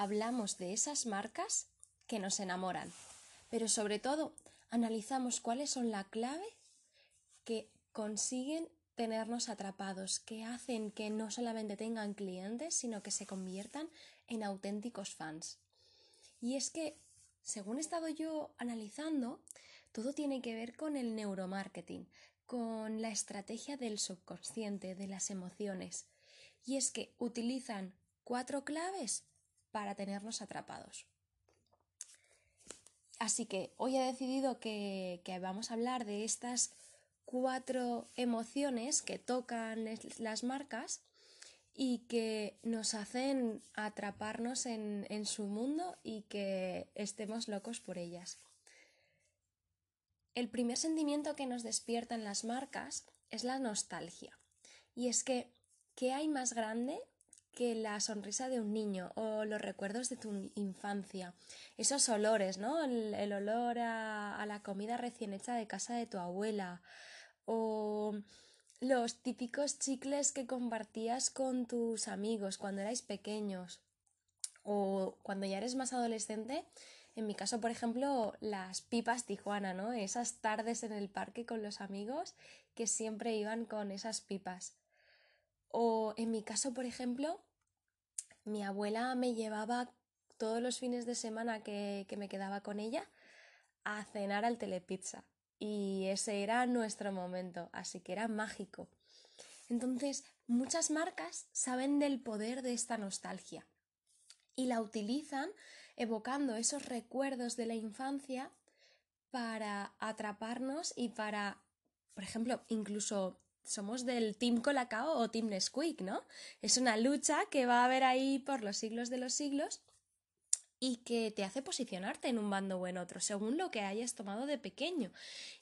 hablamos de esas marcas que nos enamoran, pero sobre todo analizamos cuáles son la clave que consiguen tenernos atrapados, que hacen que no solamente tengan clientes, sino que se conviertan en auténticos fans. Y es que, según he estado yo analizando, todo tiene que ver con el neuromarketing, con la estrategia del subconsciente, de las emociones. Y es que utilizan cuatro claves para tenernos atrapados. Así que hoy he decidido que, vamos a hablar de estas cuatro emociones que tocan las marcas y que nos hacen atraparnos en, en, su mundo y que estemos locos por ellas. El primer sentimiento que nos despiertan las marcas es la nostalgia. Y es que, ¿qué hay más grande que la sonrisa de un niño o los recuerdos de tu infancia, esos olores, ¿no? El, olor a, la comida recién hecha de casa de tu abuela o los típicos chicles que compartías con tus amigos cuando erais pequeños o cuando ya eres más adolescente. En mi caso, por ejemplo, las pipas Tijuana, ¿no? Esas tardes en el parque con los amigos que siempre iban con esas pipas. O en mi caso, por ejemplo, mi abuela me llevaba todos los fines de semana que, me quedaba con ella a cenar al telepizza. Y ese era nuestro momento, así que era mágico. Entonces, muchas marcas saben del poder de esta nostalgia y la utilizan evocando esos recuerdos de la infancia para atraparnos y para, por ejemplo, incluso somos del Team Colacao o Team Nesquik, ¿no? Es una lucha que va a haber ahí por los siglos de los siglos y que te hace posicionarte en un bando o en otro, según lo que hayas tomado de pequeño,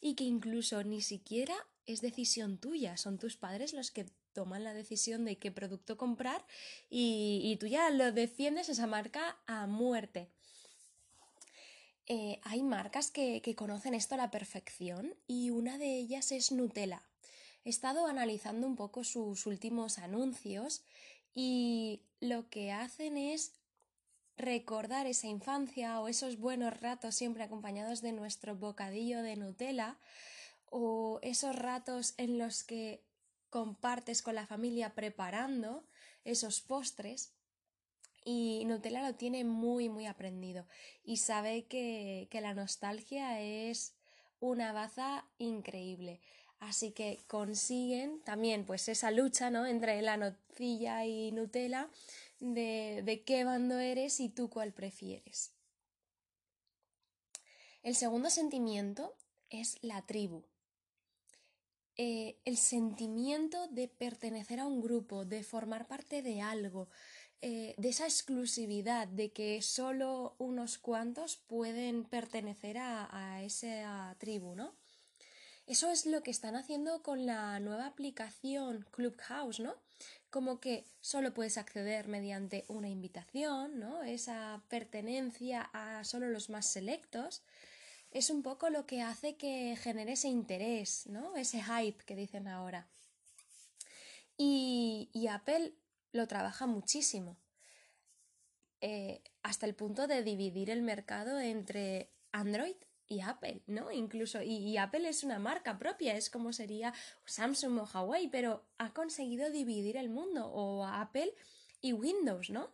y que incluso ni siquiera es decisión tuya, son tus padres los que toman la decisión de qué producto comprar y, tú ya lo defiendes esa marca a muerte. Eh, hay marcas que conocen esto a la perfección y una de ellas es Nutella he estado analizando un poco sus últimos anuncios y lo que hacen es recordar esa infancia o esos buenos ratos siempre acompañados de nuestro bocadillo de Nutella o esos ratos en los que compartes con la familia preparando esos postres y Nutella lo tiene muy muy aprendido y sabe que, que la nostalgia es una baza increíble. Así que consiguen también pues esa lucha ¿no? entre la nocilla y Nutella de, de qué bando eres y tú cuál prefieres. El segundo sentimiento es la tribu. Eh, el sentimiento de pertenecer a un grupo, de formar parte de algo, eh, de esa exclusividad, de que solo unos cuantos pueden pertenecer a, a esa tribu, ¿no? Eso es lo que están haciendo con la nueva aplicación Clubhouse, ¿no? Como que solo puedes acceder mediante una invitación, ¿no? Esa pertenencia a solo los más selectos. Es un poco lo que hace que genere ese interés, ¿no? Ese hype que dicen ahora. Y, Apple lo trabaja muchísimo. Eh, hasta el punto de dividir el mercado entre Android y Apple, ¿no? Incluso, y, Apple es una marca propia, es como sería Samsung o Huawei, pero ha conseguido dividir el mundo, o Apple y Windows, ¿no?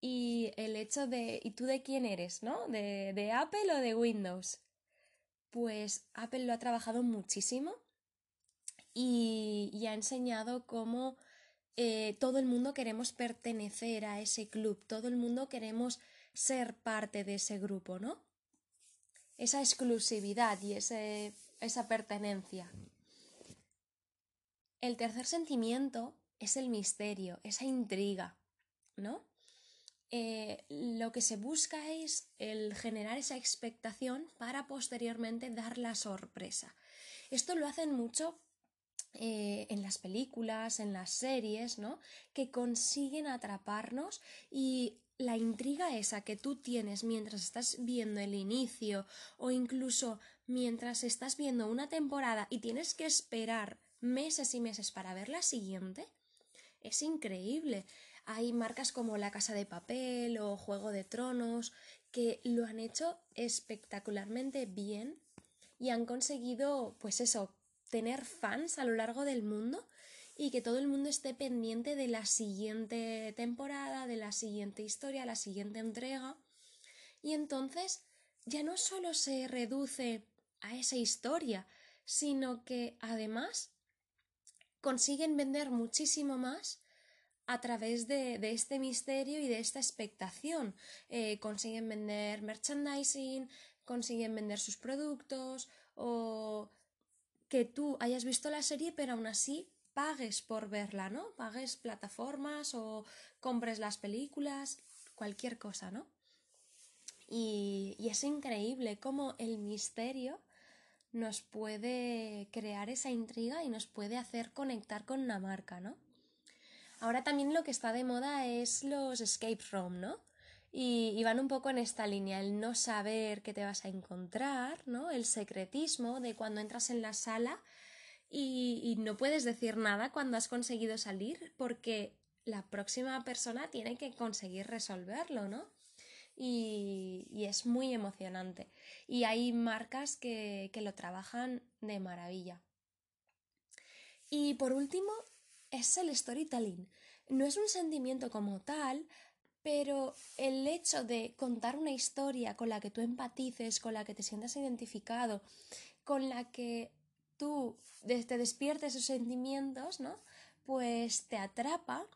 Y el hecho de, ¿y tú de quién eres, ¿no? ¿De, de Apple o de Windows? Pues Apple lo ha trabajado muchísimo y, ha enseñado cómo eh, todo el mundo queremos pertenecer a ese club, todo el mundo queremos ser parte de ese grupo, ¿no? Esa exclusividad y esa pertenencia. El tercer sentimiento es el misterio, esa intriga, ¿no? eh, lo que se busca es el generar esa expectación para posteriormente dar la sorpresa. Esto lo hacen mucho eh, en las películas, en las series, ¿no? Que consiguen atraparnos y la intriga esa que tú tienes mientras estás viendo el inicio o incluso mientras estás viendo una temporada y tienes que esperar meses y meses para ver la siguiente, es increíble. Hay marcas como La Casa de Papel o Juego de Tronos que lo han hecho espectacularmente bien y han conseguido, pues eso, tener fans a lo largo del mundo y que todo el mundo esté pendiente de la siguiente temporada, de la siguiente historia, la siguiente entrega. Y entonces ya no solo se reduce a esa historia, sino que además consiguen vender muchísimo más a través de, este misterio y de esta expectación. Eh, consiguen vender merchandising, consiguen vender sus productos o que tú hayas visto la serie pero aún así pagues por verla, ¿no? Pagues plataformas o compres las películas, cualquier cosa, ¿no? Y, y es increíble cómo el misterio nos puede crear esa intriga y nos puede hacer conectar con una marca, ¿no? Ahora también lo que está de moda es los escape room, ¿no? Y, van un poco en esta línea, el no saber qué te vas a encontrar, ¿no? El secretismo de cuando entras en la sala y, no puedes decir nada cuando has conseguido salir porque la próxima persona tiene que conseguir resolverlo, ¿no? Y, y, es muy emocionante. Y hay marcas que, que, lo trabajan de maravilla. Y por último, es el storytelling. No es un sentimiento como tal, pero el hecho de contar una historia con la que tú empatices, con la que te sientas identificado, con la que tú te despiertes esos sentimientos, ¿no? Pues te atrapa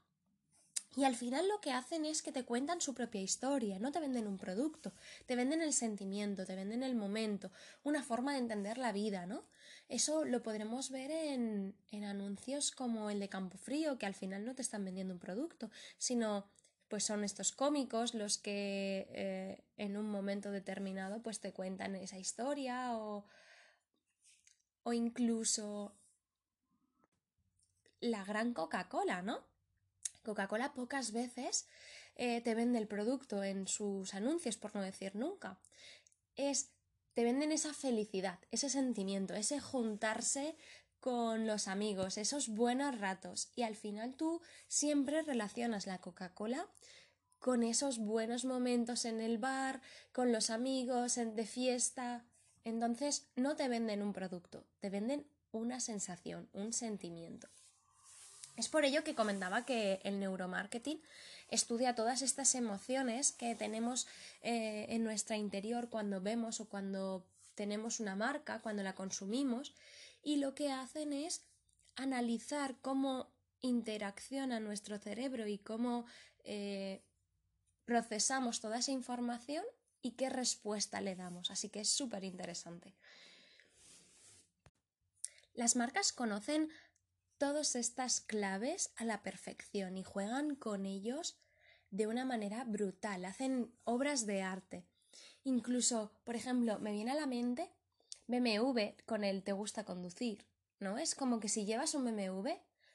y al final lo que hacen es que te cuentan su propia historia, no te venden un producto, te venden el sentimiento, te venden el momento, una forma de entender la vida, ¿no? Eso lo podremos ver en, en anuncios como el de Campo Frío, que al final no te están vendiendo un producto, sino pues son estos cómicos los que eh, en un momento determinado pues te cuentan esa historia o, o incluso la gran Coca-Cola, ¿no? Coca-Cola pocas veces eh, te vende el producto en sus anuncios, por no decir nunca. Es te venden esa felicidad, ese sentimiento, ese juntarse con los amigos, esos buenos ratos. Y al final tú siempre relacionas la Coca-Cola con esos buenos momentos en el bar, con los amigos, en, de fiesta. Entonces no te venden un producto, te venden una sensación, un sentimiento. Es por ello que comentaba que el neuromarketing estudia todas estas emociones que tenemos eh, en nuestra interior cuando vemos o cuando tenemos una marca, cuando la consumimos, y lo que hacen es analizar cómo interacciona nuestro cerebro y cómo eh, procesamos toda esa información y qué respuesta le damos. Así que es súper interesante. Las marcas conocen todas estas claves a la perfección y juegan con ellos de una manera brutal, hacen obras de arte. Incluso, por ejemplo, me viene a la mente BMW con el te gusta conducir, ¿no? Es como que si llevas un BMW,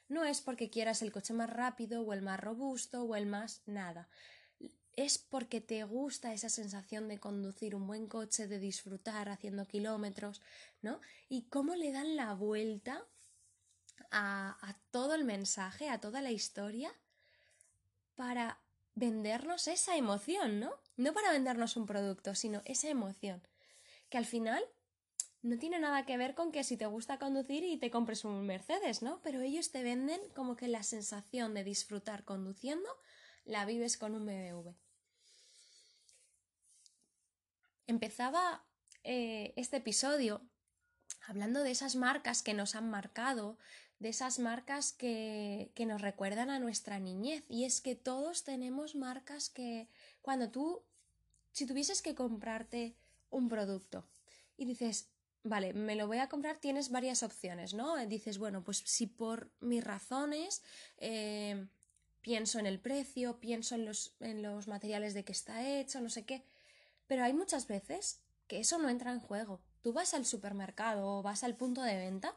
no es porque quieras el coche más rápido o el más robusto o el más nada. Es porque te gusta esa sensación de conducir un buen coche, de disfrutar haciendo kilómetros, ¿no? Y cómo le dan la vuelta a, todo el mensaje, a toda la historia, para vendernos esa emoción, ¿no? No para vendernos un producto, sino esa emoción. Que al final no tiene nada que ver con que si te gusta conducir y te compres un Mercedes, ¿no? Pero ellos te venden como que la sensación de disfrutar conduciendo la vives con un BMW. Empezaba eh, este episodio hablando de esas marcas que nos han marcado, de esas marcas que, que nos recuerdan a nuestra niñez. Y es que todos tenemos marcas que cuando tú, si tuvieses que comprarte un producto y dices, vale, me lo voy a comprar, tienes varias opciones, ¿no? Dices, bueno, pues si por mis razones eh, pienso en el precio, pienso en los, en los materiales de que está hecho, no sé qué. Pero hay muchas veces que eso no entra en juego. Tú vas al supermercado o vas al punto de venta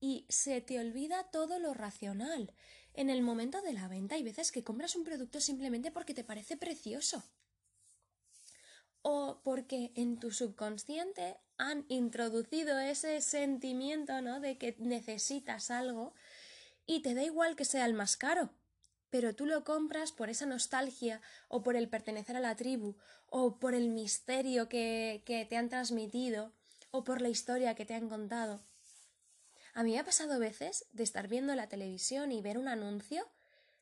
y se te olvida todo lo racional. En el momento de la venta hay veces que compras un producto simplemente porque te parece precioso. O porque en tu subconsciente han introducido ese sentimiento, ¿no? De que necesitas algo y te da igual que sea el más caro pero tú lo compras por esa nostalgia o por el pertenecer a la tribu o por el misterio que, que te han transmitido o por la historia que te han contado. A mí me ha pasado veces de estar viendo la televisión y ver un anuncio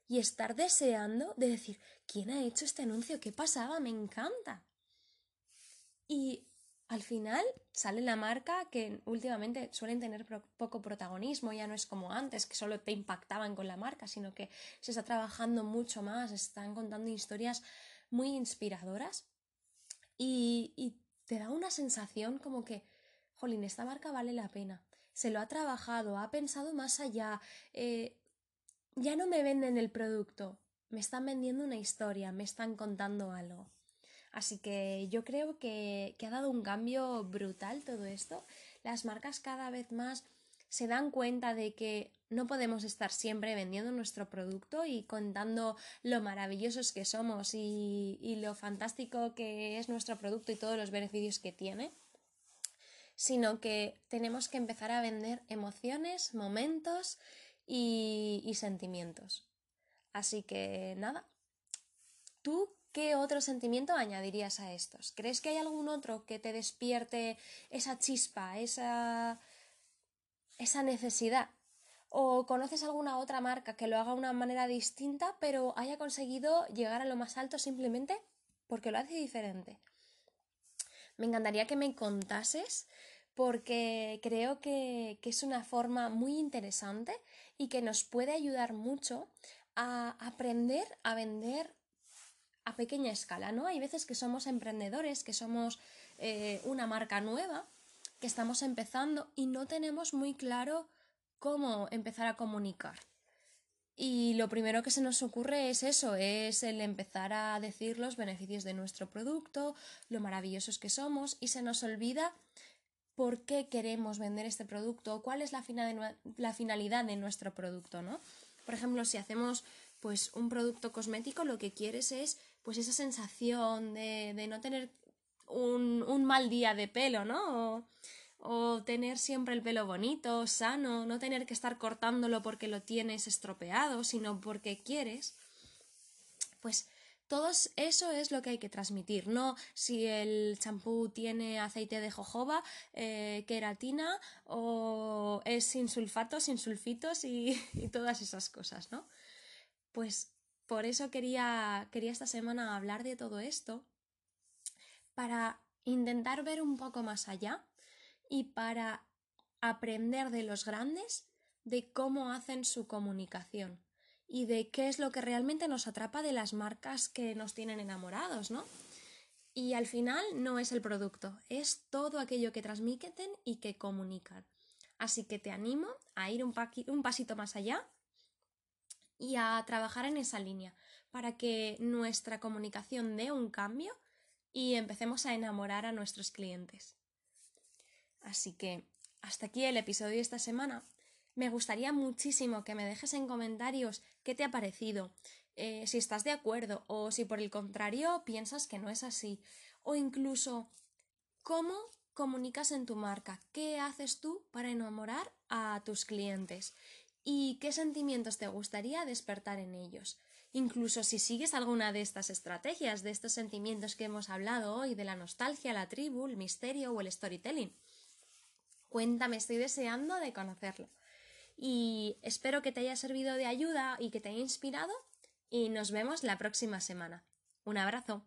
y estar deseando de decir ¿quién ha hecho este anuncio? ¿Qué pasaba? Me encanta. Y al final sale la marca que últimamente suelen tener poco protagonismo, ya no es como antes, que solo te impactaban con la marca, sino que se está trabajando mucho más, están contando historias muy inspiradoras y, te da una sensación como que, jolín, esta marca vale la pena, se lo ha trabajado, ha pensado más allá, eh, ya no me venden el producto, me están vendiendo una historia, me están contando algo. Así que yo creo que, ha dado un cambio brutal todo esto. Las marcas cada vez más se dan cuenta de que no podemos estar siempre vendiendo nuestro producto y contando lo maravillosos que somos y, y, lo fantástico que es nuestro producto y todos los beneficios que tiene, sino que tenemos que empezar a vender emociones, momentos y, y sentimientos. Así que nada, ¿tú ¿Qué otro sentimiento añadirías a estos? ¿Crees que hay algún otro que te despierte esa chispa, esa, esa necesidad? ¿O conoces alguna otra marca que lo haga de una manera distinta, pero haya conseguido llegar a lo más alto simplemente porque lo hace diferente? Me encantaría que me contases porque creo que, que, es una forma muy interesante y que nos puede ayudar mucho a aprender a vender a pequeña escala, ¿no? Hay veces que somos emprendedores, que somos eh, una marca nueva, que estamos empezando y no tenemos muy claro cómo empezar a comunicar. Y lo primero que se nos ocurre es eso, es el empezar a decir los beneficios de nuestro producto, lo maravillosos que somos, y se nos olvida por qué queremos vender este producto, cuál es la, la finalidad de nuestro producto, ¿no? Por ejemplo, si hacemos pues un producto cosmético, lo que quieres es pues esa sensación de, no tener un, mal día de pelo, ¿no? O, tener siempre el pelo bonito, sano, no tener que estar cortándolo porque lo tienes estropeado, sino porque quieres. Pues todo eso es lo que hay que transmitir, no si el champú tiene aceite de jojoba, eh, queratina o es sin sulfatos, sin sulfitos y, y todas esas cosas, ¿no? Pues por eso quería, quería esta semana hablar de todo esto, para intentar ver un poco más allá y para aprender de los grandes de cómo hacen su comunicación y de qué es lo que realmente nos atrapa de las marcas que nos tienen enamorados, ¿no? Y al final no es el producto, es todo aquello que transmiten y que comunican. Así que te animo a ir un, un pasito más allá y a trabajar en esa línea para que nuestra comunicación dé un cambio y empecemos a enamorar a nuestros clientes. Así que hasta aquí el episodio de esta semana. Me gustaría muchísimo que me dejes en comentarios qué te ha parecido, eh, si estás de acuerdo o si por el contrario piensas que no es así, o incluso cómo comunicas en tu marca, qué haces tú para enamorar a tus clientes y qué sentimientos te gustaría despertar en ellos. Incluso si sigues alguna de estas estrategias, de estos sentimientos que hemos hablado hoy, de la nostalgia, la tribu, el misterio o el storytelling. Cuéntame, estoy deseando de conocerlo. Y espero que te haya servido de ayuda y que te haya inspirado y nos vemos la próxima semana. Un abrazo.